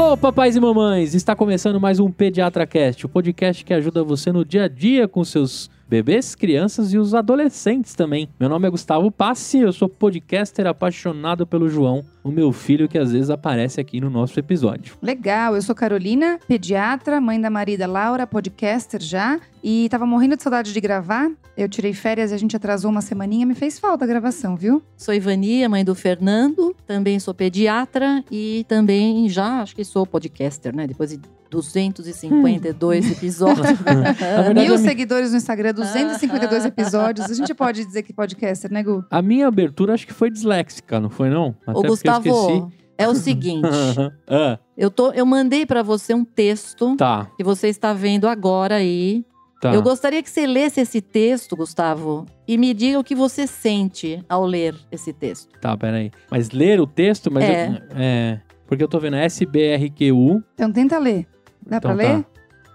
Alô, papais e mamães! Está começando mais um Pediatra Cast, o podcast que ajuda você no dia a dia com seus bebês, crianças e os adolescentes também. Meu nome é Gustavo Passi, eu sou podcaster apaixonado pelo João, o meu filho que às vezes aparece aqui no nosso episódio. Legal, eu sou Carolina, pediatra, mãe da marida Laura, podcaster já, e tava morrendo de saudade de gravar. Eu tirei férias e a gente atrasou uma semaninha, me fez falta a gravação, viu? Sou Ivania, mãe do Fernando, também sou pediatra e também já acho que sou podcaster, né? Depois de 252 episódios. Na verdade, Mil seguidores no Instagram, 252 episódios. A gente pode dizer que podcaster, né, Gu? a minha abertura acho que foi disléxica, não foi não? Até Ô. Gustavo, é o seguinte. ah, eu, tô, eu mandei pra você um texto tá, que você está vendo agora aí. tá. Eu gostaria que você lesse esse texto, Gustavo, e me diga o que você sente ao ler esse texto. Tá, peraí. Mas ler o texto, mas É. eu, é, porque eu tô vendo SBRQU, Então tenta ler. Dá Então pra tá. ler?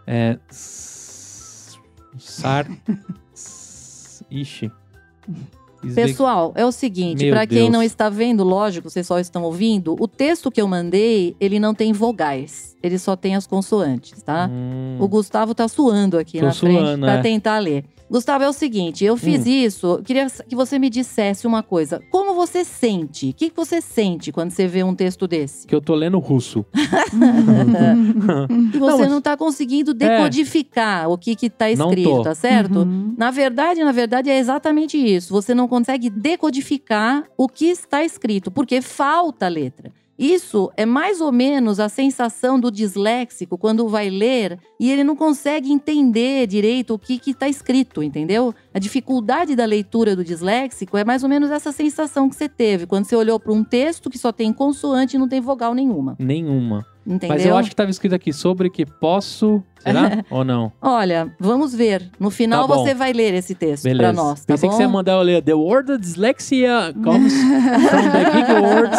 É. s- Sar. Ixi. Pessoal, é o seguinte, pra quem Deus. não está vendo, lógico, vocês só estão ouvindo, o texto que eu mandei, ele não tem vogais, ele só tem as consoantes, tá? Hum, O Gustavo tá suando aqui Tô na frente suando, pra é. tentar ler. Gustavo, é o seguinte, eu fiz Hum. isso, eu queria que você me dissesse uma coisa. Como você sente? O que você sente quando você vê um texto desse? que eu tô lendo russo. Que você mas- não tá conseguindo decodificar o que que tá Não escrito, tá certo? Uhum. Na verdade, na verdade, é exatamente isso. Você não consegue decodificar o que está escrito, porque falta a letra. Isso é mais ou menos a sensação do disléxico quando vai ler e ele não consegue entender direito o que está escrito, entendeu? A dificuldade da leitura do disléxico é mais ou menos essa sensação que você teve quando você olhou para um texto que só tem consoante e não tem vogal nenhuma, Nenhuma. Entendeu? Mas eu acho que tava escrito aqui sobre que posso. Será? Ou não? Olha, vamos ver. No final Tá você vai ler esse texto para nós, tá Pensei bom? que você ia mandar eu ler. The word dyslexia comes from the Greek word.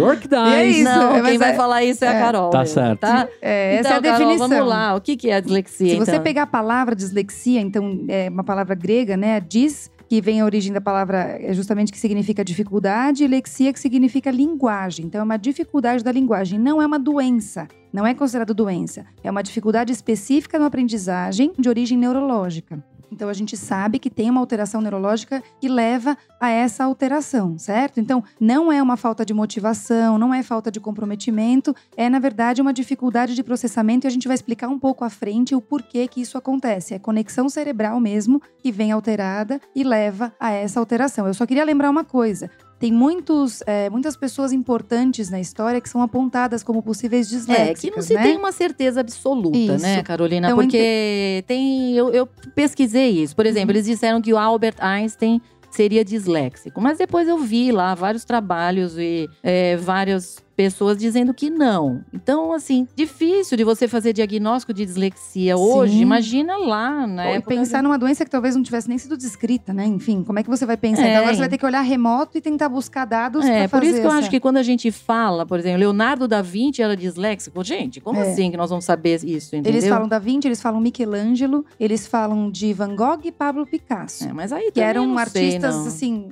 Work E é isso, Não, quem vai é- falar isso é, é. a Carol. Tá certo. Tá? É, essa então, é a Carol, definição. vamos lá. O que que é a dislexia, Se você então? pegar a palavra dislexia, então é uma palavra grega, né? Diz, que vem a origem da palavra é justamente que significa dificuldade, e lexia que significa linguagem. Então é uma dificuldade da linguagem, não é uma doença. Não é considerado doença. É uma dificuldade específica no aprendizagem de origem neurológica. Então a gente sabe que tem uma alteração neurológica que leva a essa alteração, certo? Então não é uma falta de motivação, não é falta de comprometimento, é na verdade uma dificuldade de processamento e a gente vai explicar um pouco à frente o porquê que isso acontece. É conexão cerebral mesmo que vem alterada e leva a essa alteração. Eu só queria lembrar uma coisa. Tem muitos, é, muitas pessoas importantes na história que são apontadas como possíveis É, disléxicas, que não se né? tem uma certeza absoluta, Isso. né, Carolina? Então, Porque tem. Eu, eu pesquisei isso. Por exemplo, Uhum. eles disseram que o Albert Einstein seria disléxico. Mas depois eu vi lá vários trabalhos e é, várias pessoas dizendo que não. Então, assim, difícil de você fazer diagnóstico de dislexia hoje. Sim. Imagina lá, Ou e pensar numa doença que talvez não tivesse nem sido descrita, né? Enfim, como é que você vai pensar? É. Então agora você vai ter que olhar remoto e tentar buscar dados É, pra por fazer isso que eu essa- acho que quando a gente fala, por exemplo, Leonardo da Vinci era disléxico. Gente, como É. assim que nós vamos saber isso, entendeu? Eles falam da Vinci, eles falam Michelangelo, eles falam de Van Gogh e Pablo Picasso. É, mas aí que eram sei, artistas, não. assim.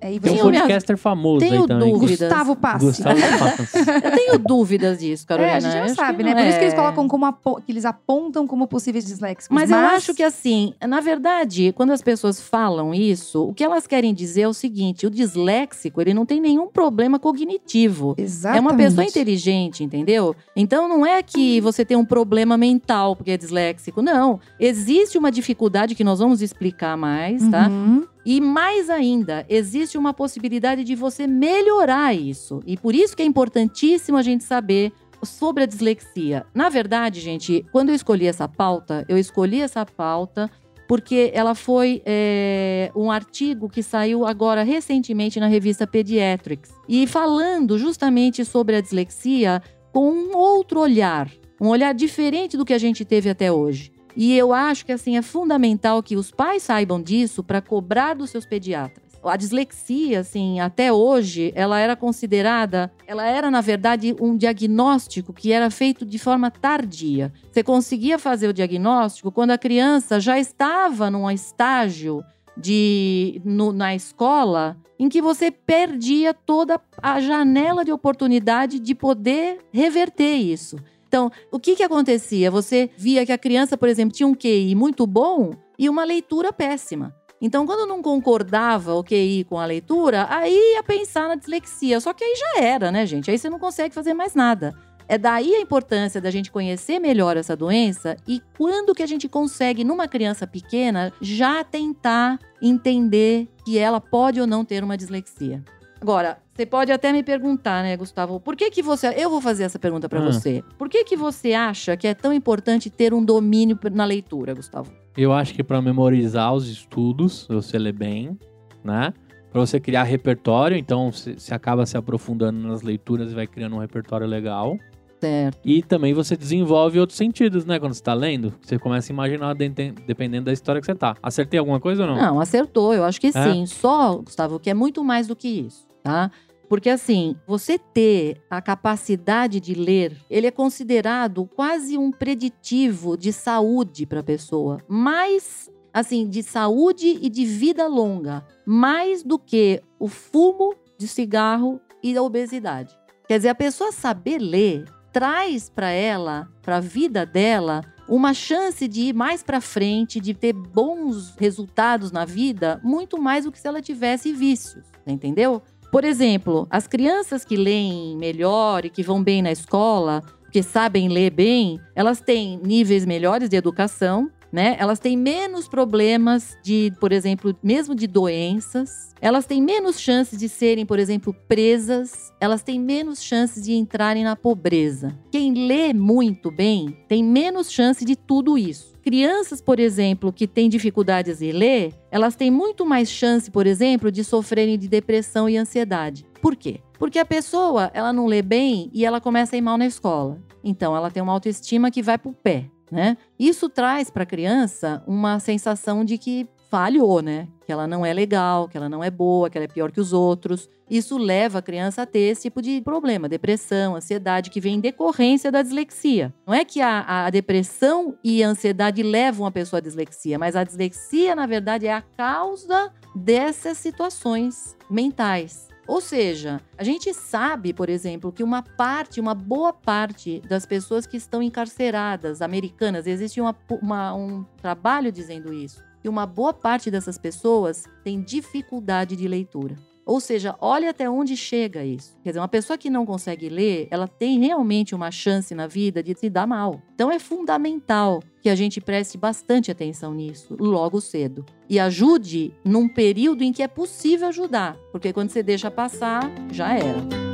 É, é, e Tem um podcaster famoso tenho aí também. dúvidas. Gustavo Passi. Gustavo Passi. Eu tenho dúvidas disso, Carolina. É, a gente não sabe, né? não Por isso que eles é. colocam como apo- que eles apontam como possíveis disléxicos. Mas, eu acho que assim, na verdade, quando as pessoas falam isso, o que elas querem dizer é o seguinte: o disléxico, ele não tem nenhum problema cognitivo. Exatamente. É uma pessoa inteligente, entendeu? Então não é que você tem um problema mental porque é disléxico. Não. Existe uma dificuldade que nós vamos explicar mais, tá? Uhum. E mais ainda, existe uma possibilidade de você melhorar isso. E por isso que é importantíssimo a gente saber sobre a dislexia. Na verdade, gente, quando eu escolhi essa pauta, eu escolhi essa pauta porque ela foi é, um artigo que saiu agora recentemente na revista Pediatrics e falando justamente sobre a dislexia com um outro olhar, um olhar diferente do que a gente teve até hoje. E eu acho que assim é fundamental que os pais saibam disso para cobrar dos seus pediatras. A dislexia, assim, até hoje, ela era considerada, ela era na verdade um diagnóstico que era feito de forma tardia. Você conseguia fazer o diagnóstico quando a criança já estava num estágio de no, na escola em que você perdia toda a janela de oportunidade de poder reverter isso. Então, o que que acontecia? Você via que a criança, por exemplo, tinha um QI muito bom e uma leitura péssima. Então, quando não concordava o QI com a leitura, aí ia pensar na dislexia. Só que aí já era, né, gente? Aí você não consegue fazer mais nada. É daí a importância da gente conhecer melhor essa doença e quando que a gente consegue, numa criança pequena, já tentar entender que ela pode ou não ter uma dislexia. Agora, você pode até me perguntar, né, Gustavo, por que que você... Eu vou fazer essa pergunta para Ah. você. Por que que você acha que é tão importante ter um domínio na leitura, Gustavo? Eu acho que para memorizar os estudos, você lê bem, né? Para você criar repertório, então você acaba se aprofundando nas leituras e vai criando um repertório legal. Certo. E também você desenvolve outros sentidos, né? Quando você tá lendo, você começa a imaginar dependendo da história que você tá. Acertei alguma coisa ou não? Não, acertou. Eu acho que É? sim. Só, Gustavo, que é muito mais do que isso, tá? Porque assim, você ter a capacidade de ler, ele é considerado quase um preditivo de saúde para a pessoa. Mais, assim, de saúde e de vida longa. Mais do que o fumo de cigarro e a obesidade. Quer dizer, a pessoa saber ler traz para ela, para a vida dela, uma chance de ir mais para frente, de ter bons resultados na vida, muito mais do que se ela tivesse vícios, entendeu? Por exemplo, as crianças que leem melhor e que vão bem na escola, que sabem ler bem, elas têm níveis melhores de educação, né? Elas têm menos problemas de, por exemplo, mesmo de doenças. Elas têm menos chances de serem, por exemplo, presas. Elas têm menos chances de entrarem na pobreza. Quem lê muito bem tem menos chance de tudo isso. Crianças, por exemplo, que têm dificuldades em ler, elas têm muito mais chance, por exemplo, de sofrerem de depressão e ansiedade. Por quê? Porque a pessoa, ela não lê bem e ela começa a ir mal na escola. Então, ela tem uma autoestima que vai pro pé, né? Isso traz para a criança uma sensação de que falhou, né? Que ela não é legal, que ela não é boa, que ela é pior que os outros. Isso leva a criança a ter esse tipo de problema, depressão, ansiedade, que vem em decorrência da dislexia. Não é que a, a depressão e a ansiedade levam a pessoa à dislexia, mas a dislexia, na verdade, é a causa dessas situações mentais. Ou seja, a gente sabe, por exemplo, que uma parte, uma boa parte das pessoas que estão encarceradas, americanas, existe uma- uma- um trabalho dizendo isso, que uma boa parte dessas pessoas tem dificuldade de leitura. Ou seja, olha até onde chega isso. Quer dizer, uma pessoa que não consegue ler, ela tem realmente uma chance na vida de se dar mal. Então é fundamental que a gente preste bastante atenção nisso logo cedo. E ajude num período em que é possível ajudar. Porque quando você deixa passar, já era.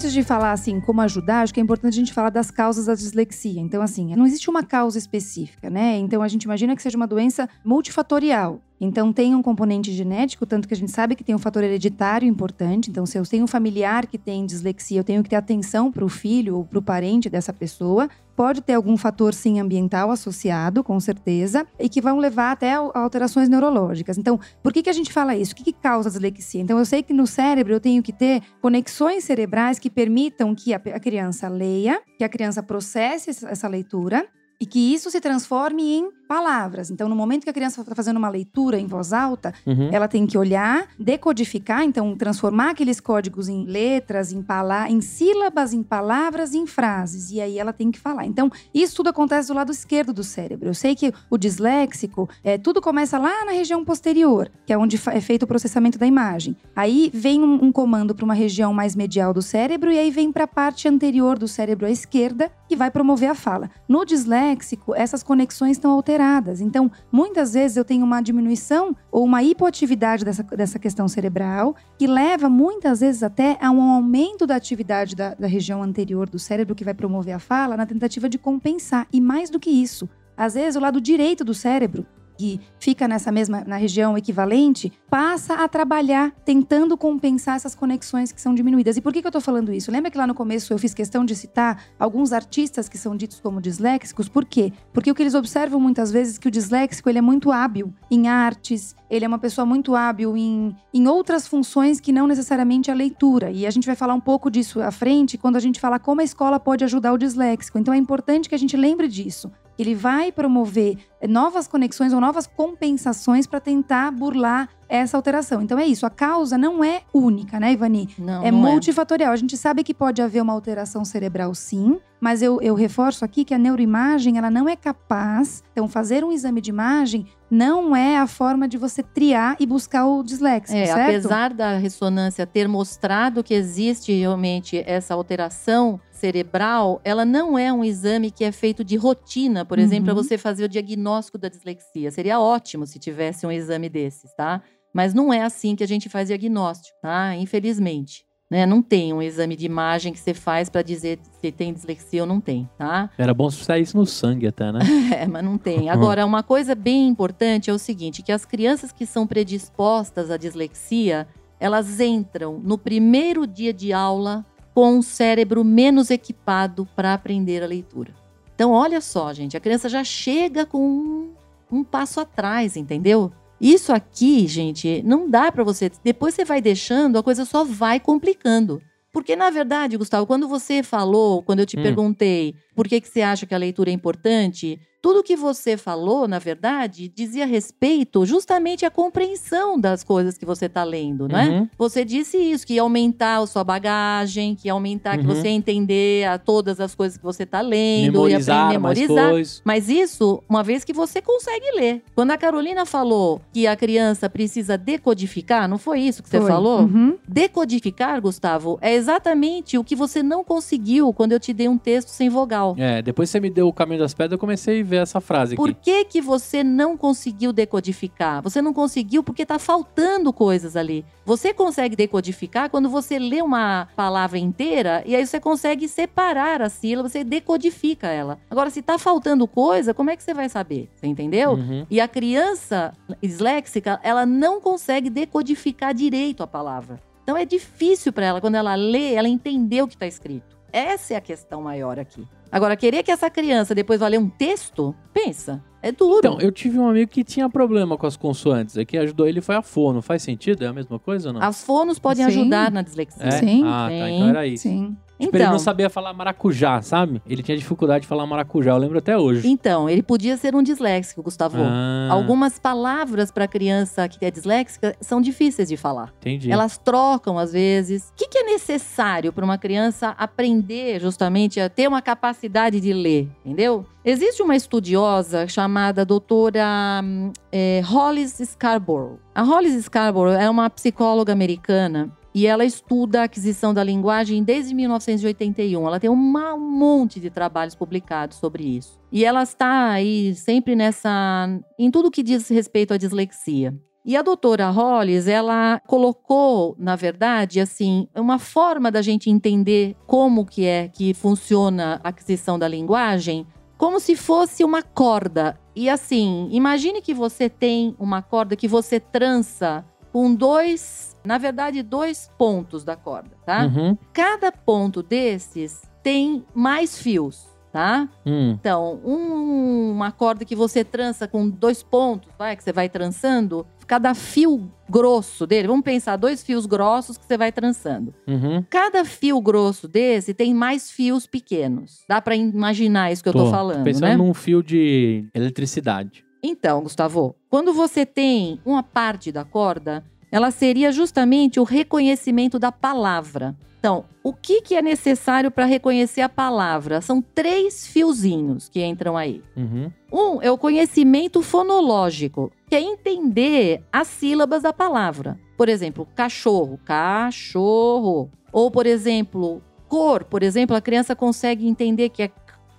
Antes de falar assim como ajudar, acho que é importante a gente falar das causas da dislexia. Então, assim, não existe uma causa específica, né? Então a gente imagina que seja uma doença multifatorial. Então tem um componente genético, tanto que a gente sabe que tem um fator hereditário importante. Então, se eu tenho um familiar que tem dislexia, eu tenho que ter atenção para o filho ou para o parente dessa pessoa. Pode ter algum fator, sim, ambiental associado, com certeza, e que vão levar até alterações neurológicas. Então, por que, que a gente fala isso? O que, que causa a dislexia? Então, eu sei que no cérebro eu tenho que ter conexões cerebrais que permitam que a, a criança leia, que a criança processe essa leitura e que isso se transforme em palavras. Então, no momento que a criança está fazendo uma leitura em voz alta, Uhum. ela tem que olhar, decodificar, então transformar aqueles códigos em letras, em, pala em sílabas, em palavras, em frases. E aí ela tem que falar. Então, isso tudo acontece do lado esquerdo do cérebro. Eu sei que o disléxico, é, tudo começa lá na região posterior, que é onde é feito o processamento da imagem. Aí vem um, um comando para uma região mais medial do cérebro e aí vem para a parte anterior do cérebro à esquerda, que vai promover a fala. No disléxico, essas conexões estão alteradas. Então, muitas vezes eu tenho uma diminuição ou uma hipoatividade dessa, dessa questão cerebral, que leva muitas vezes até a um aumento da atividade da, da região anterior do cérebro, que vai promover a fala, na tentativa de compensar. E mais do que isso, às vezes o lado direito do cérebro, que fica nessa mesma na região equivalente, passa a trabalhar tentando compensar essas conexões que são diminuídas. E por que, que eu tô falando isso? Lembra que lá no começo eu fiz questão de citar alguns artistas que são ditos como disléxicos? Por quê? Porque o que eles observam muitas vezes é que o disléxico ele é muito hábil em artes, ele é uma pessoa muito hábil em, em outras funções que não necessariamente a leitura. E a gente vai falar um pouco disso à frente quando a gente falar como a escola pode ajudar o disléxico. Então é importante que a gente lembre disso. Ele vai promover novas conexões ou novas compensações para tentar burlar essa alteração. Então é isso, a causa não é única, né, Ivani? Não, é não multifatorial. A gente sabe que pode haver uma alteração cerebral, sim, mas eu, eu reforço aqui que a neuroimagem ela não é capaz. Então, fazer um exame de imagem não é a forma de você triar e buscar o disléxico, É, certo? apesar da ressonância ter mostrado que existe realmente essa alteração cerebral, ela não é um exame que é feito de rotina, por exemplo, para Uhum. você fazer o diagnóstico da dislexia. Seria ótimo se tivesse um exame desses, tá? Mas não é assim que a gente faz diagnóstico, tá? Infelizmente. Né? Não tem um exame de imagem que você faz para dizer se tem dislexia ou não tem, tá? Era bom se saísse no sangue até, né? É, mas não tem. Agora, uma coisa bem importante é o seguinte, que as crianças que são predispostas à dislexia, elas entram no primeiro dia de aula com um cérebro menos equipado para aprender a leitura. Então, olha só, gente, a criança já chega com um, um passo atrás, entendeu? Isso aqui, gente, não dá para você. Depois você vai deixando, a coisa só vai complicando. Porque, na verdade, Gustavo, quando você falou, quando eu te Hum. perguntei por que, que você acha que a leitura é importante, tudo que você falou, na verdade, dizia respeito justamente à compreensão das coisas que você está lendo, não é? Uhum. Você disse isso, que ia aumentar a sua bagagem, que ia aumentar, que Uhum. você ia entender a todas as coisas que você está lendo, ia Memorizar aprender a mais memorizar. Mas isso, uma vez que você consegue ler. Quando a Carolina falou que a criança precisa decodificar, não foi isso que você Foi. falou? Uhum. Decodificar, Gustavo, é exatamente o que você não conseguiu quando eu te dei um texto sem vogal. É, depois você me deu o caminho das pedras, eu comecei a ver essa frase Por aqui. que, que você não conseguiu decodificar? Você não conseguiu porque tá faltando coisas ali. Você consegue decodificar quando você lê uma palavra inteira e aí você consegue separar a sílaba, você decodifica ela. Agora, se tá faltando coisa, como é que você vai saber? Você entendeu? Uhum. E a criança disléxica, ela não consegue decodificar direito a palavra. Então é difícil para ela, quando ela lê, ela entender o que está escrito. Essa é a questão maior aqui. Agora, querer que essa criança depois vá ler um texto, pensa, é duro. Então, eu tive um amigo que tinha problema com as consoantes. Aqui ajudou ele foi a fono. Faz sentido? É a mesma coisa ou não? As fonos podem Sim. ajudar na dislexia. É? Sim. Ah, tá. Então era isso. Sim. Tipo, ele Então, não sabia falar maracujá, sabe? Ele tinha dificuldade de falar maracujá, eu lembro até hoje. então, ele podia ser um disléxico, Gustavo. Ah, Algumas palavras para criança que é disléxica são difíceis de falar. entendi. Elas trocam às vezes. O que, que é necessário para uma criança aprender justamente a ter uma capacidade de ler, entendeu? Existe uma estudiosa chamada doutora hum, é, Hollis Scarborough. A Hollis Scarborough é uma psicóloga americana e ela estuda a aquisição da linguagem desde 1981. Ela tem um monte de trabalhos publicados sobre isso. E ela está aí sempre nessa. em tudo que diz respeito à dislexia. E a doutora Hollis, ela colocou, na verdade, assim, uma forma da gente entender como que é que funciona a aquisição da linguagem, como se fosse uma corda. E assim, imagine que você tem uma corda que você trança com dois, na verdade, dois pontos da corda, tá? Uhum. Cada ponto desses tem mais fios, tá? Hum. Então, um- uma corda que você trança com dois pontos, vai, que você vai trançando, cada fio grosso dele, vamos pensar dois fios grossos que você vai trançando. Uhum. Cada fio grosso desse tem mais fios pequenos. Dá pra imaginar isso que eu tô, falando, Pensando né? num fio de eletricidade. Então, Gustavo, quando você tem uma parte da corda, ela seria justamente o reconhecimento da palavra. Então, o que, que é necessário para reconhecer a palavra? São três fiozinhos que entram aí. Uhum. Um é o conhecimento fonológico, que é entender as sílabas da palavra. Por exemplo, cachorro, cachorro. Ou, por exemplo, cor. Por exemplo, a criança consegue entender que é c-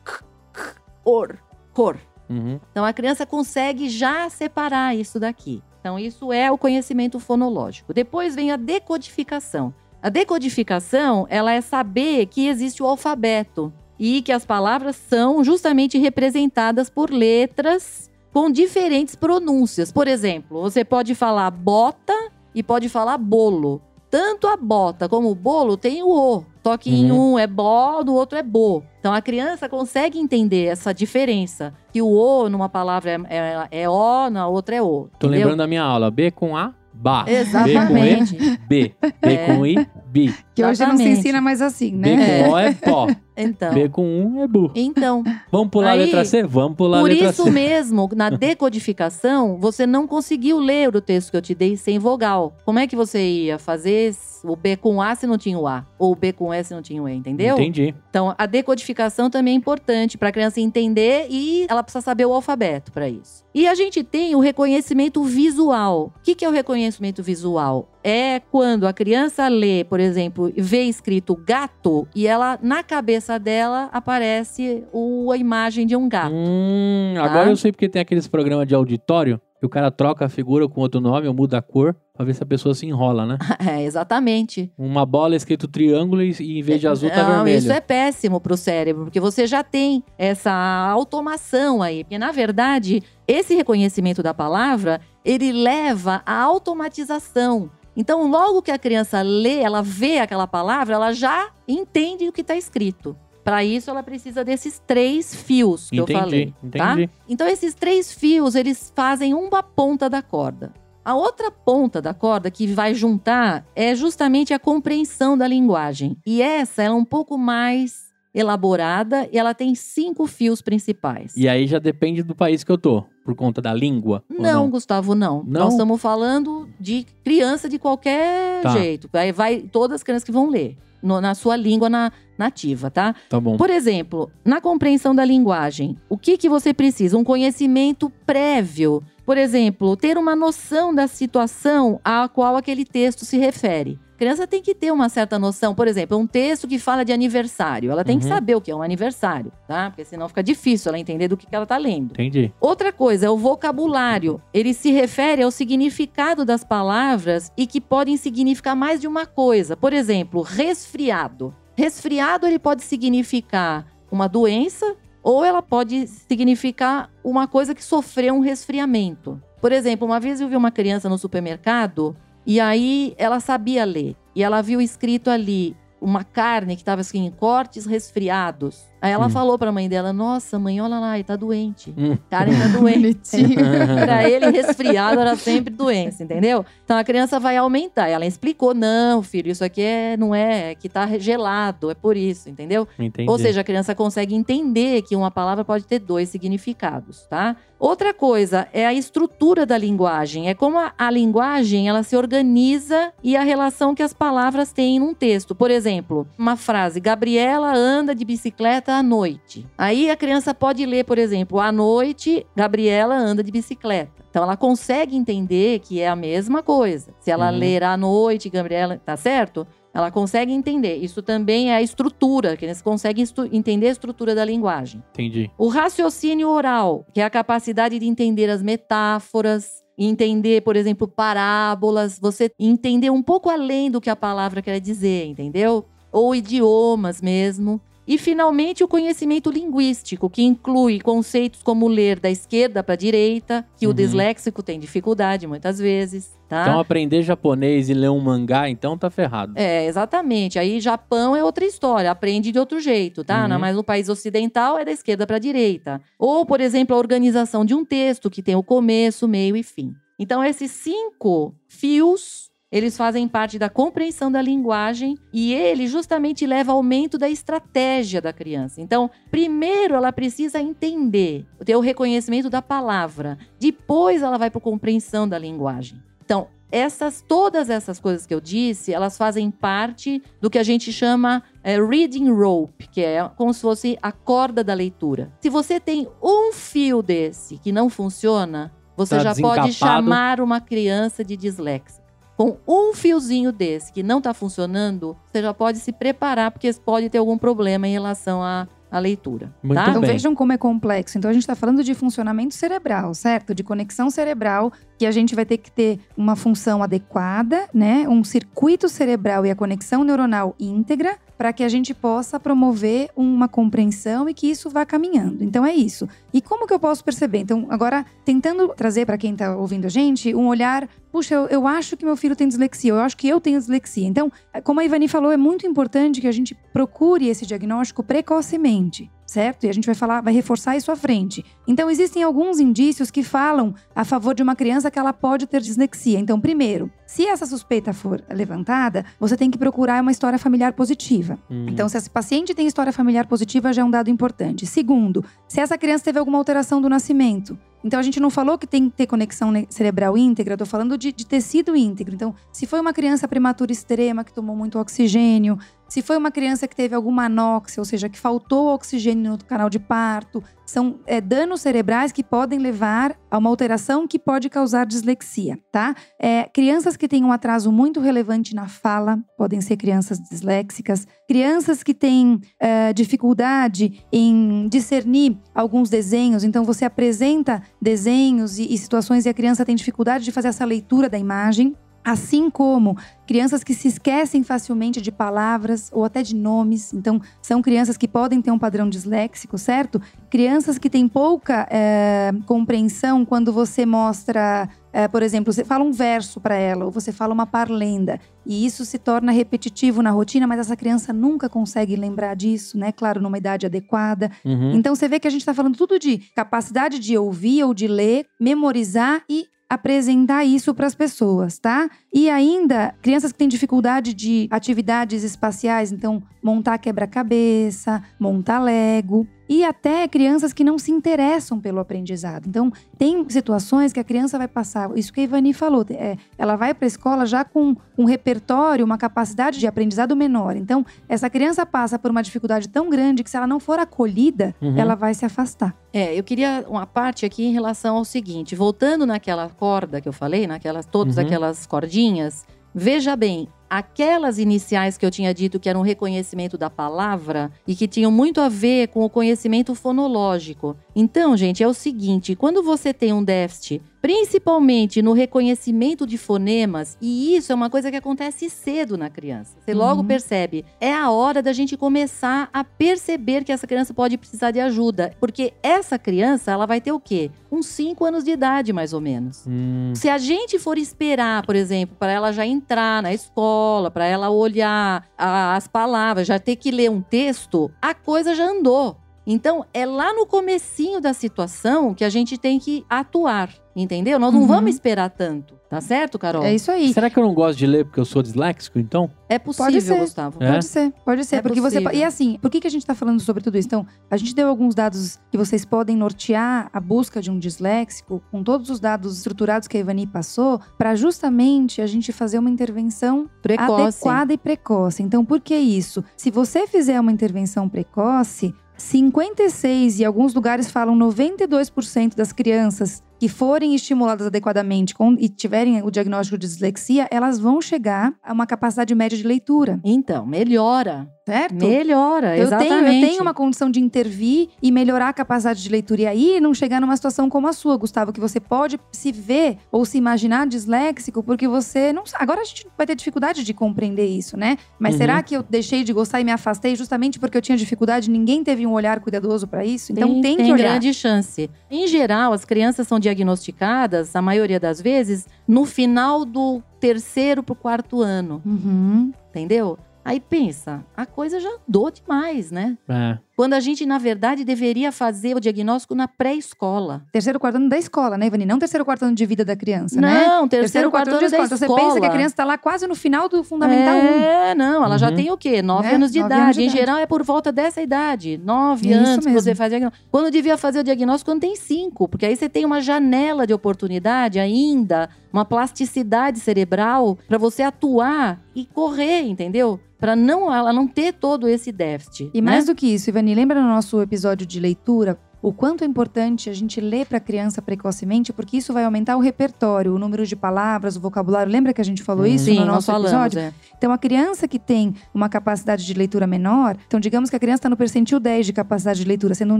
c- c- or, cor. Uhum. Então a criança consegue já separar isso daqui. Então isso é o conhecimento fonológico. Depois vem a decodificação. A decodificação, ela é saber que existe o alfabeto e que as palavras são justamente representadas por letras com diferentes pronúncias. Por exemplo, você pode falar bota e pode falar bolo. Tanto a bota como o bolo tem o o. Só que em Uhum. um é bó, no outro é bo. Então a criança consegue entender essa diferença. Que o o numa palavra é, é, é o, na outra é o. Tô entendeu? lembrando da minha aula. B com A, Ba. Exatamente. B com E, B. B É. com I, Bi. Que hoje não se ensina mais assim, B né? com O é pó. Então. B com um é bu. Então, Vamos pular Aí, a letra C? Vamos pular por a letra isso C. mesmo, na decodificação, você não conseguiu ler o texto que eu te dei sem vogal. Como é que você ia fazer o B com A se não tinha o A? Ou o B com E se não tinha o E, entendeu? Entendi. Então, a decodificação também é importante para a criança entender e ela precisa saber o alfabeto para isso. E a gente tem o reconhecimento visual. O que, que é o reconhecimento visual? É quando a criança lê, por exemplo, vê escrito gato e ela, na cabeça dela, aparece o, a imagem de um gato. Hum, Tá. agora eu sei porque tem aqueles programas de auditório que o cara troca a figura com outro nome ou muda a cor pra ver se a pessoa se enrola, né? É, exatamente. Uma bola escrito triângulo e e em vez de azul tá Não, vermelho. isso é péssimo pro cérebro, porque você já tem essa automação aí. Porque, na verdade, esse reconhecimento da palavra, ele leva à automatização. Então, logo que a criança lê, ela vê aquela palavra, ela já entende o que está escrito. Para isso, ela precisa desses três fios que entendi, eu falei. tá? entendi. Então, esses três fios, eles fazem uma ponta da corda. A outra ponta da corda que vai juntar é justamente a compreensão da linguagem. E essa é um pouco mais elaborada e ela tem cinco fios principais. E aí já depende do país que eu tô, por conta da língua. ou Não, Gustavo, não. Não? Nós estamos falando de criança de qualquer Tá. jeito. Vai, vai todas as crianças que vão ler no- na sua língua na- nativa, tá? Tá bom. Por exemplo, na compreensão da linguagem, o que, que você precisa? Um conhecimento prévio. Por exemplo, ter uma noção da situação a qual aquele texto se refere. A criança tem que ter uma certa noção. Por exemplo, um texto que fala de aniversário. Ela tem que Uhum. saber o que é um aniversário, tá? Porque senão fica difícil ela entender do que, que ela tá lendo. Entendi. Outra coisa é o vocabulário. Ele se refere ao significado das palavras e que podem significar mais de uma coisa. Por exemplo, resfriado. Resfriado ele pode significar uma doença ou ela pode significar uma coisa que sofreu um resfriamento. Por exemplo, uma vez eu vi uma criança no supermercado e aí ela sabia ler e ela viu escrito ali uma carne que estava assim, cortes resfriados. Aí ela Hum. falou para a mãe dela: Nossa, mãe, olha lá, ele tá doente. Hum. Karen tá doente. Bonitinho. Pra ele, resfriado era sempre doença, entendeu? Então a criança vai aumentar. Ela explicou: não, filho, isso aqui é, não é, é que tá gelado, é por isso, entendeu? Entendi. Ou seja, a criança consegue entender que uma palavra pode ter dois significados, tá? Outra coisa é a estrutura da linguagem. É como a, a linguagem ela se organiza e a relação que as palavras têm num texto. Por exemplo, uma frase: Gabriela anda de bicicleta à noite. Aí a criança pode ler, por exemplo, à noite, Gabriela anda de bicicleta. Então ela consegue entender que é a mesma coisa. Se ela Uhum. ler à noite, Gabriela, tá certo? Ela consegue entender. Isso também é a estrutura, que eles conseguem entender a estrutura da linguagem. Entendi. O raciocínio oral, que é a capacidade de entender as metáforas, entender, por exemplo, parábolas, você entender um pouco além do que a palavra quer dizer, entendeu? Ou idiomas mesmo. E, finalmente, o conhecimento linguístico, que inclui conceitos como ler da esquerda para a direita, que Uhum. o disléxico tem dificuldade muitas vezes, tá? Então aprender japonês e ler um mangá, então tá ferrado. É, exatamente. Aí Japão é outra história, aprende de outro jeito, tá? Uhum. Mas no país ocidental é da esquerda para a direita. Ou, por exemplo, a organização de um texto que tem o começo, meio e fim. Então, esses cinco fios eles fazem parte da compreensão da linguagem e ele justamente leva ao aumento da estratégia da criança. Então, primeiro ela precisa entender, ter o reconhecimento da palavra, depois ela vai para a compreensão da linguagem. Então, essas todas essas coisas que eu disse, elas fazem parte do que a gente chama é, reading rope, que é como se fosse a corda da leitura. Se você tem um fio desse que não funciona, você Tá já pode chamar uma criança de disléxica. Com um fiozinho desse que não está funcionando, você já pode se preparar, porque pode ter algum problema em relação à, à leitura. Muito tá? Então bem. vejam como é complexo. Então a gente está falando de funcionamento cerebral, certo? De conexão cerebral, que a gente vai ter que ter uma função adequada, né? Um circuito cerebral e a conexão neuronal íntegra para que a gente possa promover uma compreensão e que isso vá caminhando. Então é isso. E como que eu posso perceber? Então, agora, tentando trazer para quem está ouvindo a gente um olhar, puxa, eu, eu acho que meu filho tem dislexia, eu acho que eu tenho dislexia. Então, como a Ivani falou, é muito importante que a gente procure esse diagnóstico precocemente. Certo? E a gente vai falar, vai reforçar isso à frente. Então, existem alguns indícios que falam a favor de uma criança que ela pode ter dislexia. Então, primeiro, se essa suspeita for levantada, você tem que procurar uma história familiar positiva. Hum. Então, se esse paciente tem história familiar positiva, já é um dado importante. Segundo, se essa criança teve alguma alteração do nascimento. Então, a gente não falou que tem que ter conexão ne- cerebral íntegra, eu tô falando de, de tecido íntegro. Então, se foi uma criança prematura extrema que tomou muito oxigênio, se foi uma criança que teve alguma anóxia, ou seja, que faltou oxigênio no canal de parto, são é, danos cerebrais que podem levar a uma alteração que pode causar dislexia, tá? É, crianças que têm um atraso muito relevante na fala podem ser crianças disléxicas. Crianças que têm é, dificuldade em discernir alguns desenhos, então você apresenta desenhos e, e situações e a criança tem dificuldade de fazer essa leitura da imagem. Assim como crianças que se esquecem facilmente de palavras ou até de nomes. Então, são crianças que podem ter um padrão disléxico, certo? Crianças que têm pouca eh, compreensão quando você mostra, eh, por exemplo, você fala um verso para ela ou você fala uma parlenda. E isso se torna repetitivo na rotina, mas essa criança nunca consegue lembrar disso, né? Claro, numa idade adequada. Uhum. Então você vê que a gente está falando tudo de capacidade de ouvir ou de ler, memorizar e apresentar isso para as pessoas, tá? E ainda crianças que têm dificuldade de atividades espaciais, então montar quebra-cabeça, montar Lego. E até crianças que não se interessam pelo aprendizado. Então, tem situações que a criança vai passar, isso que a Ivani falou, é, ela vai para a escola já com um repertório, uma capacidade de aprendizado menor. Então, essa criança passa por uma dificuldade tão grande que se ela não for acolhida, Uhum. ela vai se afastar. É, eu queria uma parte aqui em relação ao seguinte, voltando naquela corda que eu falei, naquelas todas Uhum. aquelas cordinhas, veja bem, aquelas iniciais que eu tinha dito que eram reconhecimento da palavra e que tinham muito a ver com o conhecimento fonológico. Então, gente, é o seguinte, quando você tem um déficit, principalmente no reconhecimento de fonemas, e isso é uma coisa que acontece cedo na criança. Você logo Uhum. percebe, é a hora da gente começar a perceber que essa criança pode precisar de ajuda, porque essa criança, ela vai ter o quê? Uns 5 anos de idade, mais ou menos. Hum. Se a gente for esperar, por exemplo, para ela já entrar na escola, para ela olhar a- as palavras, já ter que ler um texto, a coisa já andou. Então, é lá no comecinho da situação que a gente tem que atuar, entendeu? Nós não Uhum. vamos esperar tanto, tá certo, Carol? É isso aí. Será que eu não gosto de ler porque eu sou disléxico, então? É possível, ser. Gustavo. É? Pode ser, pode ser. É porque você. E assim, por que, que a gente está falando sobre tudo isso? Então, a gente deu alguns dados que vocês podem nortear a busca de um disléxico, com todos os dados estruturados que a Ivani passou, para justamente a gente fazer uma intervenção Precoce. adequada e precoce. Então, por que isso? Se você fizer uma intervenção precoce, 56 e alguns lugares falam 92% das crianças que forem estimuladas adequadamente com- e tiverem o diagnóstico de dislexia, elas vão chegar a uma capacidade média de leitura, Então, melhora. certo? Melhora, Eu exatamente. tenho, eu tenho uma condição de intervir e melhorar a capacidade de leitura. E aí não chegar numa situação como a sua, Gustavo, que você pode se ver ou se imaginar disléxico porque você não sabe. Agora a gente vai ter dificuldade de compreender isso, né? Mas Uhum. será que eu deixei de gostar e me afastei justamente porque eu tinha dificuldade? Ninguém teve um olhar cuidadoso para isso? Então tem, que olhar. grande chance. Em geral, as crianças são diagnosticadas, a maioria das vezes, no final do terceiro pro quarto ano, Uhum. entendeu? Aí pensa, a coisa já andou demais, né? É. Quando a gente, na verdade, deveria fazer o diagnóstico na pré-escola. Terceiro, quarto ano da escola, né, Ivani? Não terceiro, quarto ano de vida da criança, né? Não, terceiro, quarto ano da escola. escola. Então, Você pensa que a criança tá lá quase no final do Fundamental 1. É, não, ela já Uhum. tem o quê? Nove Né? anos de Nove idade. anos de em idade. geral, é por volta dessa idade. Nove Isso anos que você faz diagnóstico. Quando devia fazer o diagnóstico, quando tem cinco. Porque aí você tem uma janela de oportunidade ainda, uma plasticidade cerebral para você atuar e correr, entendeu? Para não ela não ter todo esse déficit. E né? mais do que isso, Ivani, lembra no nosso episódio de leitura o quanto é importante a gente ler para a criança precocemente, porque isso vai aumentar o repertório, o número de palavras, o vocabulário. Lembra que a gente falou isso Sim, no nosso falamos. episódio? é. Então, a criança que tem uma capacidade de leitura menor, então digamos que a criança está no percentil 10 de capacidade de leitura, sendo um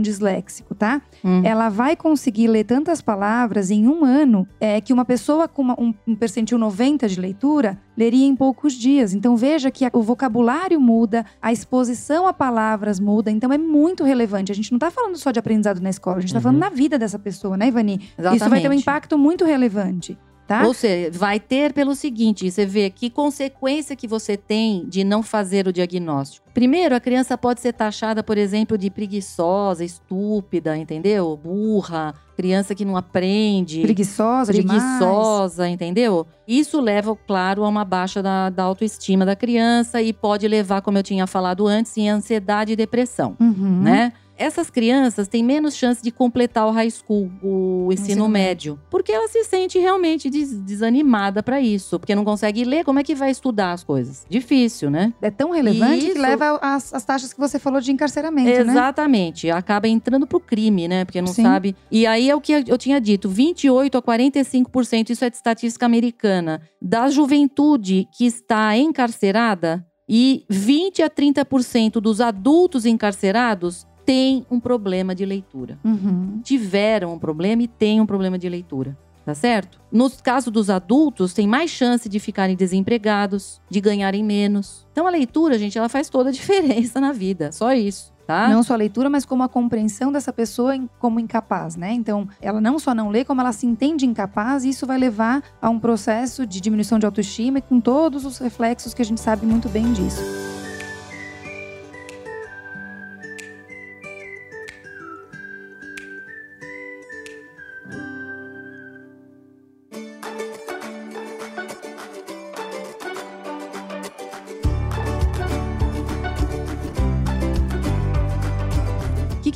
disléxico, tá? Hum. Ela vai conseguir ler tantas palavras em um ano é, que uma pessoa com uma- um, um percentil 90 de leitura leria em poucos dias. Então, veja que o vocabulário muda, a exposição a palavras muda, então é muito relevante. A gente não está falando só de aprendizado na escola, a gente está Uhum. falando na vida dessa pessoa, né, Ivani? Isso vai ter um Exatamente. impacto muito relevante, tá? Ou seja, vai ter pelo seguinte, você vê que consequência que você tem de não fazer o diagnóstico. Primeiro, a criança pode ser taxada, por exemplo, de preguiçosa, estúpida, entendeu? Burra, criança que não aprende. Preguiçosa, demais. preguiçosa, entendeu? Isso leva, claro, a uma baixa da, da autoestima da criança e pode levar, como eu tinha falado antes, em ansiedade e depressão, Uhum. né? Essas crianças têm menos chance de completar o high school, o ensino, ensino médio, porque ela se sente realmente des- desanimada para isso, porque não consegue ler, como é que vai estudar as coisas? Difícil, né? É tão relevante Isso. que leva às, às taxas que você falou de encarceramento, né? Exatamente. Acaba entrando pro crime, né? Porque não Sim. sabe. E aí é o que eu tinha dito: 28 a 45%, isso é de estatística americana, da juventude que está encarcerada e 20 a 30% dos adultos encarcerados têm um problema de leitura. Uhum. Tiveram um problema e têm um problema de leitura. Tá certo? No caso dos adultos, tem mais chance de ficarem desempregados, de ganharem menos. Então a leitura, gente, ela faz toda a diferença na vida. Só isso, tá? Não só a leitura, mas como a compreensão dessa pessoa como incapaz, né? Então, ela não só não lê, como ela se entende incapaz, e isso vai levar a um processo de diminuição de autoestima e com todos os reflexos que a gente sabe muito bem disso.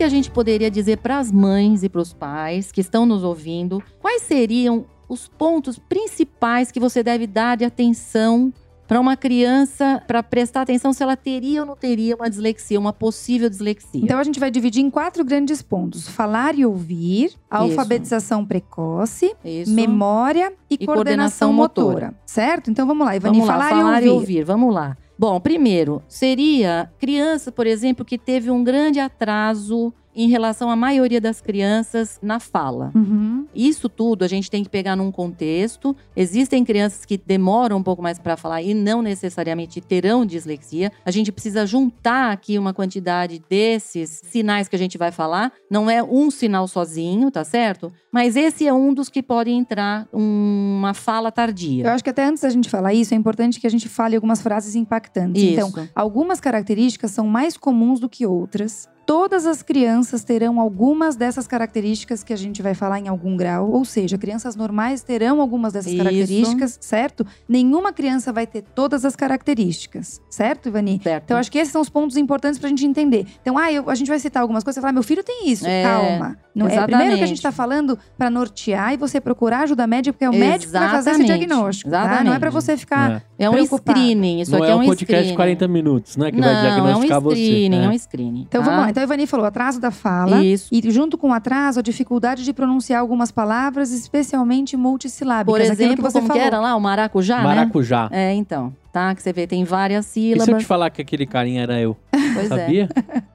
A gente poderia dizer para as mães e para os pais que estão nos ouvindo? Quais seriam os pontos principais que você deve dar de atenção para uma criança, para prestar atenção se ela teria ou não teria uma dislexia, uma possível dislexia? Então, a gente vai dividir em quatro grandes pontos: falar e ouvir, alfabetização precoce, Isso. memória e, E coordenação, coordenação motora. motora. Certo? Então, vamos lá, Ivani. Vamos lá, falar, falar e ouvir. Vamos lá. Bom, primeiro, seria criança, por exemplo, que teve um grande atraso em relação à maioria das crianças na fala. Uhum. Isso tudo a gente tem que pegar num contexto. Existem crianças que demoram um pouco mais para falar e não necessariamente terão dislexia. A gente precisa juntar aqui uma quantidade desses sinais que a gente vai falar. Não é um sinal sozinho, tá certo? Mas esse é um dos que pode entrar uma fala Eu tardia. acho que até antes da gente falar isso, é importante que a gente fale algumas frases impactantes. Então, Isso. algumas características são mais comuns do que outras. Todas as crianças terão algumas dessas características que a gente vai falar em algum grau, ou seja, crianças normais terão algumas dessas Isso. características, certo? Nenhuma criança vai ter todas as características, certo, Ivani? Certo. Então, acho que esses são os pontos importantes pra gente entender. Então, ah, eu- a gente vai citar algumas coisas e falar, meu filho tem isso, É, calma. Não, é exatamente. primeiro que a gente tá falando pra nortear e você procurar ajuda médica, porque é o médico que vai fazer esse Exatamente. diagnóstico, tá? Não é Exatamente. pra você ficar É. É um preocupado. screening. Isso não aqui é é um um podcast screening. de 40 minutos, né? Que vai não, é um diagnosticar você. screening, é né? um screening. Então tá? vamos lá. Então a Ivani falou atraso da fala. Isso. E junto com o atraso, a dificuldade de pronunciar algumas palavras, especialmente multissilábicas. Por aquilo que exemplo, você como falou. que era lá? O maracujá, Maracujá. né? É, então. Tá, que você vê, tem várias E se eu sílabas. te falar que aquele carinha era eu? Pois é. Sabia?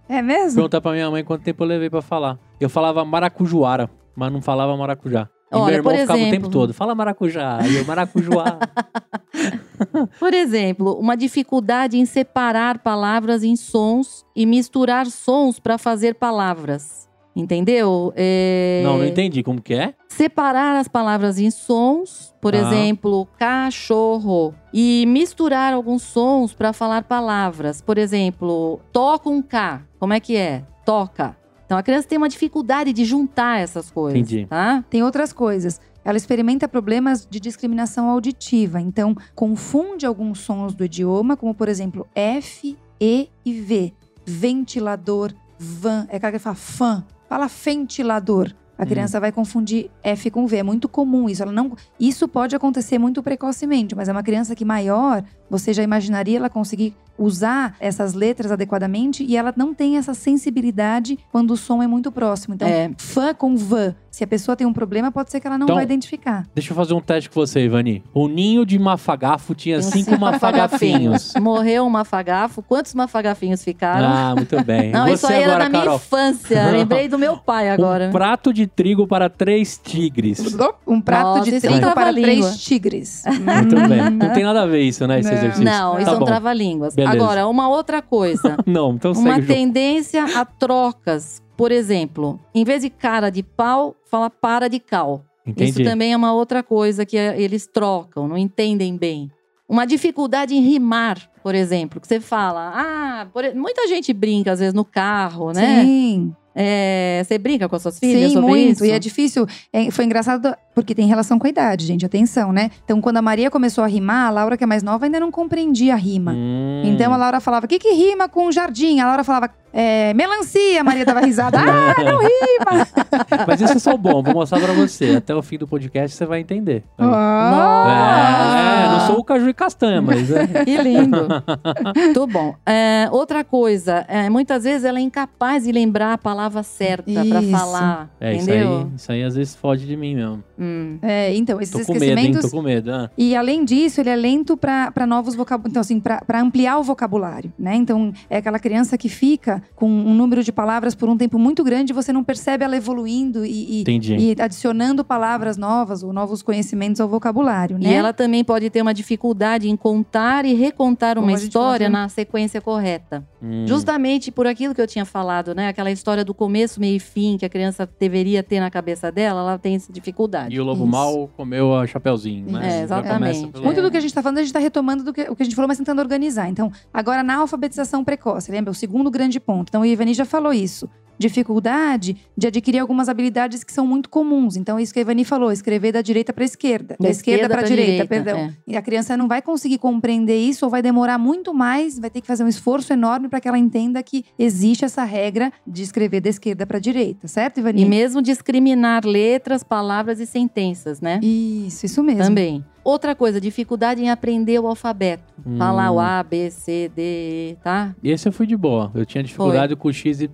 É mesmo? Perguntar pra minha mãe quanto tempo eu levei pra falar. Eu falava maracujuara, mas não falava maracujá. E Olha, meu irmão por ficava o tempo exemplo- todo, fala maracujá, e eu maracujuá. Por exemplo, uma dificuldade em separar palavras em sons e misturar sons para fazer palavras. Entendeu? É... Não, não entendi como que é. Separar as palavras em sons, por Tá. exemplo, cachorro, e misturar alguns sons para falar palavras. Por exemplo, toca um K. Como é que é? toca. Então a criança tem uma dificuldade de juntar essas coisas, Entendi. tá? Tem outras coisas. Ela experimenta problemas de discriminação auditiva. Então, confunde alguns sons do idioma, como por exemplo F, E e V. Ventilador, van. É aquela que fala fã. Fala ventilador. A criança vai confundir F com V. É muito comum isso. Ela não, isso pode acontecer muito precocemente, mas é uma criança que maior, você já imaginaria ela conseguir usar essas letras adequadamente e ela não tem essa sensibilidade quando o som é muito próximo. Então, É. fã com van. Se a pessoa tem um problema, pode ser que ela não Então, vai identificar. Deixa eu fazer um teste com você, Ivani. O ninho de mafagafo tinha Tem cinco mafagafinhos. Morreu um mafagafo. Quantos mafagafinhos ficaram? Ah, muito bem. Não, você isso aí agora, era da minha Carol. infância. Lembrei do meu pai agora. Um prato de trigo para três tigres. Um prato Nossa, de isso trigo para três tigres. Muito bem. Não tem nada a ver isso, né, Não. Exercício. Não, isso tá é um trava-línguas. Agora, uma outra coisa. Não, então uma segue tendência a trocas. Por exemplo, em vez de cara de pau, fala para de cal. Isso Entendi. também é uma outra coisa que é- eles trocam, não entendem bem. Uma dificuldade em rimar, por exemplo, que você fala, ah, por muita gente brinca às vezes no carro, né? Sim, É, você brinca com as suas filhas sim, sobre muito. isso? E é difícil. É, foi engraçado porque tem relação com a idade, gente. Atenção, né? Então, quando a Maria começou a rimar, a Laura, que é mais nova, ainda não compreendia a rima. Hum. Então a Laura falava: o que, que rima com jardim? A Laura falava: é, melancia. A Maria dava risada. ah, não rima! Mas isso é só bom, vou mostrar pra você. Até o fim do podcast você vai entender. Nossa! É, não sou o Caju e Castanha, mas é. Que lindo. Muito bom. É, outra coisa, é, muitas vezes ela é incapaz de lembrar a palavra certa pra Isso. falar. É, isso entendeu? aí, isso aí às vezes foge de mim mesmo. Hum. É, então, esses Tô com medo, hein? esquecimentos. Tô com medo. Ah. E além disso, ele é lento para novos vocabulários. Então, assim, para ampliar o vocabulário, né? Então, é aquela criança que fica com um número de palavras por um tempo muito grande você não percebe ela evoluindo e, e- e adicionando palavras novas ou novos conhecimentos ao vocabulário, né? E ela também pode ter uma dificuldade em contar e recontar Como uma história falou. na sequência correta. Hum. Justamente por aquilo que eu tinha falado, né? Aquela história do começo, meio e fim que a criança deveria ter na cabeça dela, ela tem essa dificuldade. E o lobo Isso. mal comeu a Chapeuzinho, né? É, Já exatamente. pelo- Muito do que a gente está falando, a gente está retomando do que, o que a gente falou, mas tentando organizar. Então, agora na alfabetização precoce, lembra? O segundo grande ponto. Então, o Ivani já falou isso. Dificuldade de adquirir algumas habilidades que são muito comuns. Então, isso que a Ivani falou, escrever da direita para esquerda. Da, esquerda, para a direita, perdão. é. E a criança não vai conseguir compreender isso ou vai demorar muito mais, vai ter que fazer um esforço enorme para que ela entenda que existe essa regra de escrever da esquerda para a direita, certo, Ivani? E mesmo discriminar letras, palavras e sentenças, né? Isso, isso mesmo. Também. Outra coisa, dificuldade em aprender o alfabeto. Hum. Falar o A, B, C, D, E, tá? E esse eu fui de boa. Eu tinha dificuldade com o XYZ,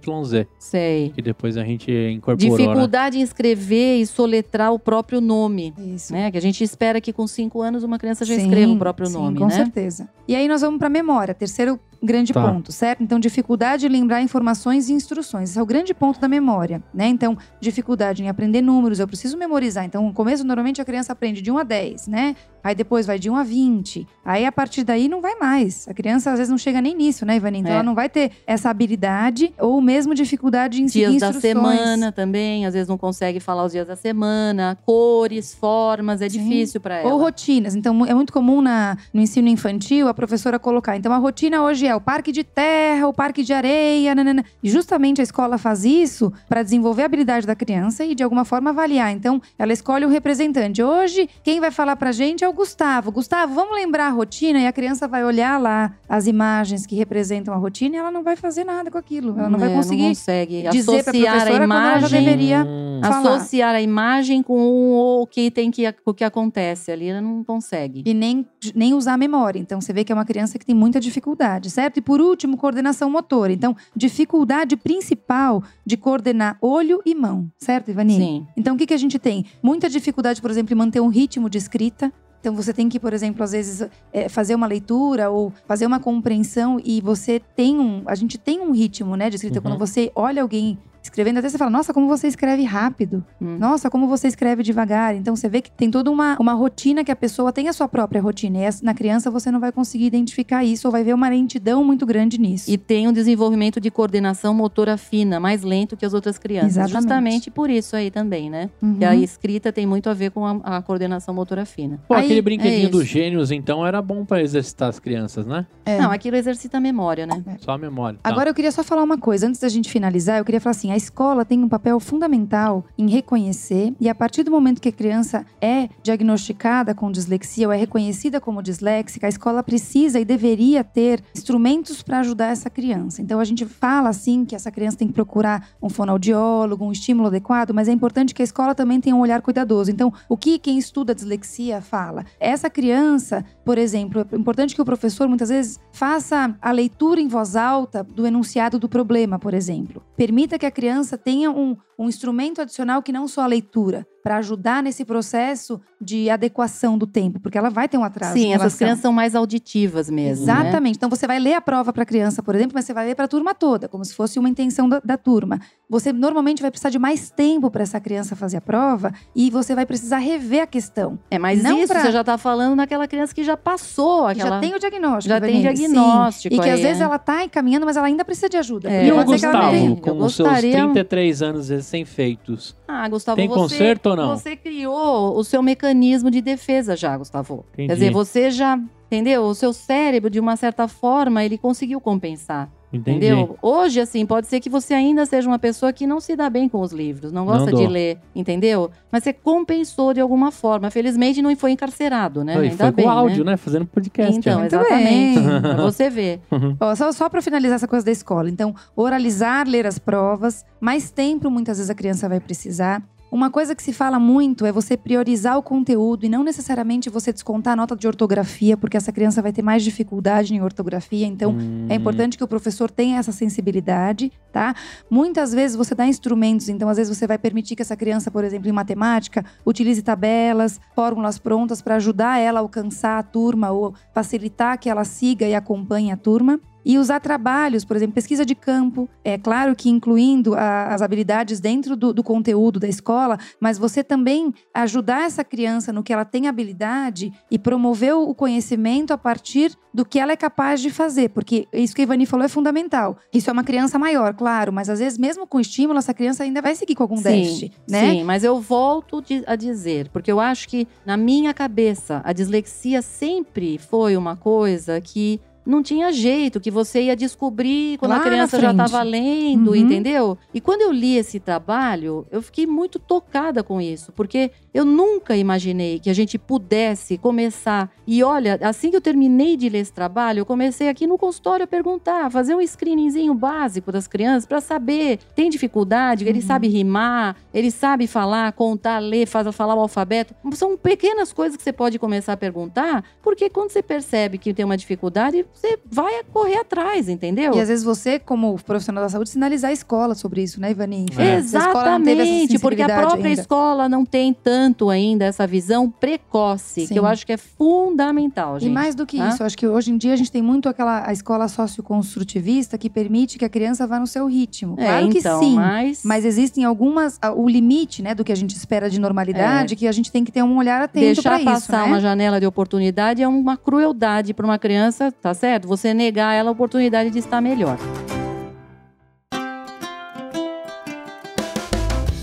Sei. que depois a gente incorporou, né? Dificuldade em escrever e soletrar o próprio nome. Isso. Né? Que a gente espera que com cinco anos uma criança já Sim, escreva o próprio sim, nome, com né? certeza. E aí nós vamos para memória, terceiro grande Tá. ponto, certo? Então, dificuldade em lembrar informações e instruções. Esse é o grande ponto da memória, né? Então, dificuldade em aprender números, eu preciso memorizar. Então, no começo, normalmente, a criança aprende de 1 a 10, né? Aí depois vai de 1 a 20. Aí, a partir daí, não vai mais. A criança, às vezes, não chega nem nisso, né, Ivani? Então, É. ela não vai ter essa habilidade ou mesmo dificuldade em Dias da semana também, às vezes não consegue falar os dias da semana, cores, formas, é Sim. difícil para ela. Ou rotinas. Então, é muito comum na, no ensino infantil a professora colocar. Então, a rotina hoje é o parque de terra, o parque de areia, nanana. E justamente a escola faz isso para desenvolver a habilidade da criança e, de alguma forma, avaliar. Então, ela escolhe um representante. Hoje, quem vai falar pra gente é o Gustavo. Gustavo, vamos lembrar a rotina? E a criança vai olhar lá as imagens que representam a rotina e ela não vai fazer nada com aquilo. Ela não vai É, conseguir Não consegue dizer a professora quando ela já imagem. deveria Hum. falar. Associar a imagem com o que tem que o que acontece ali, ela não consegue. e nem, nem usar a memória. Então, você vê que é uma criança que tem muita dificuldade, certo? E por último, coordenação motora. Então, dificuldade principal de coordenar olho e mão, certo, Ivani? Sim. Então, o que, que a gente tem? Muita dificuldade, por exemplo, em manter um ritmo de escrita. Então, você tem que, por exemplo, às vezes, é, fazer uma leitura ou fazer uma compreensão e você tem um. A gente tem um ritmo, né, de escrita. Uhum. Quando você olha alguém escrevendo, até você fala, nossa, como você escreve rápido. Hum. Nossa, como você escreve devagar. Então você vê que tem toda uma, uma rotina que a pessoa tem a sua própria rotina. E na criança você não vai conseguir identificar isso ou vai ver uma lentidão muito grande nisso. E tem um desenvolvimento de coordenação motora fina, mais lento que as outras crianças. Exatamente. Justamente por isso aí também, né? Uhum. Que a escrita tem muito a ver com a, a coordenação motora fina. Pô, Aí, aquele é brinquedinho isso. dos gênios, então, era bom pra exercitar as crianças, né? É. Não, aquilo exercita a memória, né? Só a memória. Tá. Agora eu queria só falar uma coisa, antes da gente finalizar, eu queria falar assim: a escola tem um papel fundamental em reconhecer, e a partir do momento que a criança é diagnosticada com dislexia ou é reconhecida como disléxica, a escola precisa e deveria ter instrumentos para ajudar essa criança. Então a gente fala assim que essa criança tem que procurar um fonoaudiólogo, um estímulo adequado, mas é importante que a escola também tenha um olhar cuidadoso. Então, o que quem estuda dislexia fala? Essa criança, por exemplo, é importante que o professor muitas vezes faça a leitura em voz alta do enunciado do problema, por exemplo. Permita que a criança tenha um, um instrumento adicional que não só a leitura, para ajudar nesse processo de adequação do tempo, porque ela vai ter um atraso. Sim, essas crianças são mais auditivas mesmo. né? Exatamente. Então você vai ler a prova para a criança, por exemplo, mas você vai ler para a turma toda, como se fosse uma intenção da, da turma. Você normalmente vai precisar de mais tempo para essa criança fazer a prova e você vai precisar rever a questão. É, mas Não isso pra- você já tá falando naquela criança que já passou Que aquela. Já tem o diagnóstico. Já tem Vanille, sim. diagnóstico E que às aí, vezes é. ela tá encaminhando, mas ela ainda precisa de ajuda. É. E o. Gustavo, com Eu os seus gostaria- 33 anos recém-feitos, Ah, Gustavo, Tem você, conserto ou não? Você criou o seu mecanismo de defesa já, Gustavo. Entendi. Quer dizer, você já, entendeu? O seu cérebro, de uma certa forma, ele conseguiu compensar. entendi. Entendeu? Hoje, assim, pode ser que você ainda seja uma pessoa que não se dá bem com os livros, não gosta Não de ler, entendeu? Mas você compensou de alguma forma. Felizmente não foi encarcerado, né? Foi, ainda foi bem, com áudio, né? né? Fazendo podcast. Então, né? Exatamente. pra você ver. Ó, só só para finalizar essa coisa da escola. Então, oralizar, ler as provas, mais tempo muitas vezes a criança vai precisar. Uma coisa que se fala muito é você priorizar o conteúdo e não necessariamente você descontar a nota de ortografia, porque essa criança vai ter mais dificuldade em ortografia. Então, Hum, É importante que o professor tenha essa sensibilidade, tá? Muitas vezes você dá instrumentos, então às vezes você vai permitir que essa criança, por exemplo, em matemática, utilize tabelas, fórmulas prontas para ajudar ela a alcançar a turma ou facilitar que ela siga e acompanhe a turma. E usar trabalhos, por exemplo, pesquisa de campo. É claro que incluindo a- as habilidades dentro do, do conteúdo da escola, mas você também ajudar essa criança no que ela tem habilidade e promover o conhecimento a partir do que ela é capaz de fazer. Porque isso que a Ivani falou é fundamental. Isso é uma criança maior, claro, mas às vezes, mesmo com estímulo, essa criança ainda vai seguir com algum déficit, né? Sim, mas eu volto a dizer, porque eu acho que na minha cabeça a dislexia sempre foi uma coisa que não tinha jeito, que você ia descobrir quando Lá a criança já estava lendo, Uhum. entendeu? E quando eu li esse trabalho, eu fiquei muito tocada com isso, porque eu nunca imaginei que a gente pudesse começar. E olha, assim que eu terminei de ler esse trabalho, eu comecei aqui no consultório a perguntar, fazer um screeningzinho básico das crianças para saber, tem dificuldade, ele Uhum. sabe rimar, ele sabe falar, contar, ler, faz, falar o alfabeto. São pequenas coisas que você pode começar a perguntar, porque quando você percebe que tem uma dificuldade, você vai correr atrás, entendeu? E às vezes você, como profissional da saúde, sinalizar a escola sobre isso, né, Ivani? Enfim, se a Exatamente, porque a própria ainda. escola não tem tanto ainda essa visão precoce, Sim. que eu acho que é fundamental, gente. E mais do que Hã? isso, acho que hoje em dia a gente tem muito aquela a escola socioconstrutivista que permite que a criança vá no seu ritmo. É, Claro que então, sim. mas... Mas existem algumas. O limite, né, do que a gente espera de normalidade, que a gente tem que ter um olhar atento É. Deixar para isso. passar né? uma janela de oportunidade é uma crueldade para uma criança, tá certo? Você negar ela a oportunidade de estar melhor.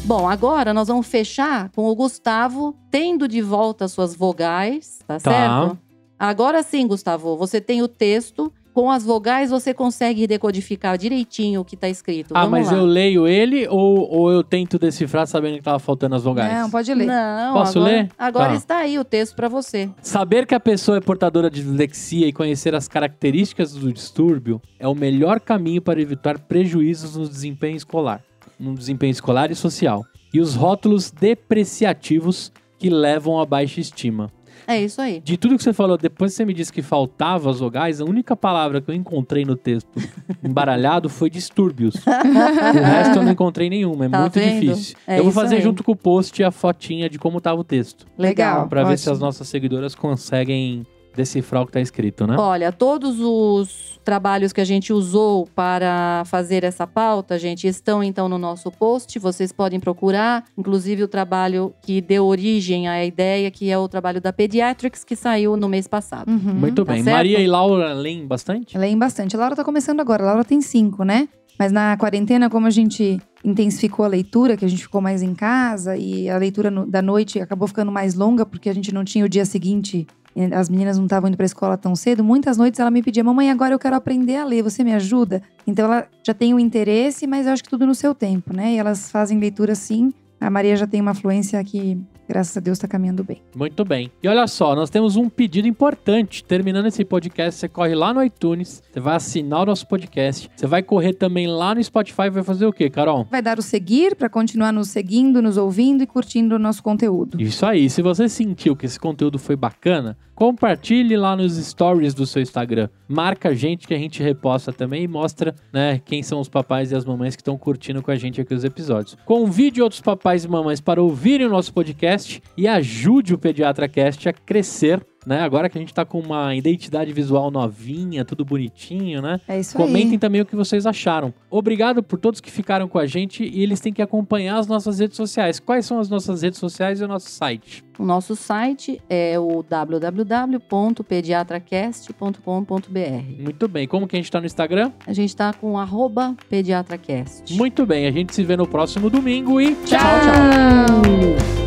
Bom, agora nós vamos fechar com o Gustavo tendo de volta as suas vogais, tá, Tá. certo? Agora sim, Gustavo, você tem o texto. Com as vogais você consegue decodificar direitinho o que tá escrito. Ah, Vamos mas lá. eu leio ele ou, ou eu tento decifrar sabendo que tava faltando as vogais? Não, pode ler. Não, Posso agora, ler? Agora Tá. está aí o texto para você. Saber que a pessoa é portadora de dislexia e conhecer as características do distúrbio é o melhor caminho para evitar prejuízos no desempenho escolar, no desempenho escolar e social, e os rótulos depreciativos que levam à baixa estima. É isso aí. De tudo que você falou, depois que você me disse que faltava as vogais, a única palavra que eu encontrei no texto embaralhado foi distúrbios. o resto eu não encontrei nenhuma, é Tá muito vendo? difícil. É eu vou fazer aí. junto com o post a fotinha de como tava o texto. Legal. Pra ver se as nossas seguidoras conseguem decifrar o que tá escrito, né? Olha, todos os trabalhos que a gente usou para fazer essa pauta, gente, estão então no nosso post. Vocês podem procurar, inclusive o trabalho que deu origem à ideia, que é o trabalho da Pediatrics, que saiu no mês passado. Uhum. Muito tá bem. certo? Maria e Laura leem bastante? Leem bastante. A Laura tá começando agora. A Laura tem cinco, né? Mas na quarentena, como a gente intensificou a leitura, que a gente ficou mais em casa e a leitura no- da noite acabou ficando mais longa porque a gente não tinha o dia seguinte, as meninas não estavam indo pra escola tão cedo. Muitas noites ela me pedia: "Mamãe, agora eu quero aprender a ler, você me ajuda?". Então ela já tem o interesse, mas eu acho que tudo no seu tempo, né? E elas fazem leitura sim. A Maria já tem uma fluência que, graças a Deus, tá caminhando bem. Muito bem. E olha só, nós temos um pedido importante. Terminando esse podcast, você corre lá no iTunes, você vai assinar o nosso podcast, você vai correr também lá no Spotify e vai fazer o quê, Carol? Vai dar o seguir pra continuar nos seguindo, nos ouvindo e curtindo o nosso conteúdo. Isso aí. Se você sentiu que esse conteúdo foi bacana, compartilhe lá nos stories do seu Instagram. Marca a gente que a gente reposta também e mostra, né, quem são os papais e as mamães que estão curtindo com a gente aqui os episódios. Convide outros papais e mamães para ouvirem o nosso podcast e ajude o Pediatra Cast a crescer. Né? Agora que a gente tá com uma identidade visual novinha, tudo bonitinho, né? É isso Comentem aí. também o que vocês acharam. Obrigado por todos que ficaram com a gente e eles têm que acompanhar as nossas redes sociais. Quais são as nossas redes sociais e o nosso site? O nosso site é o www.pediatracast.com.br. Muito bem. Como que a gente tá no Instagram? A gente está com arroba pediatracast. Muito bem. A gente se vê no próximo domingo e Tchau, tchau.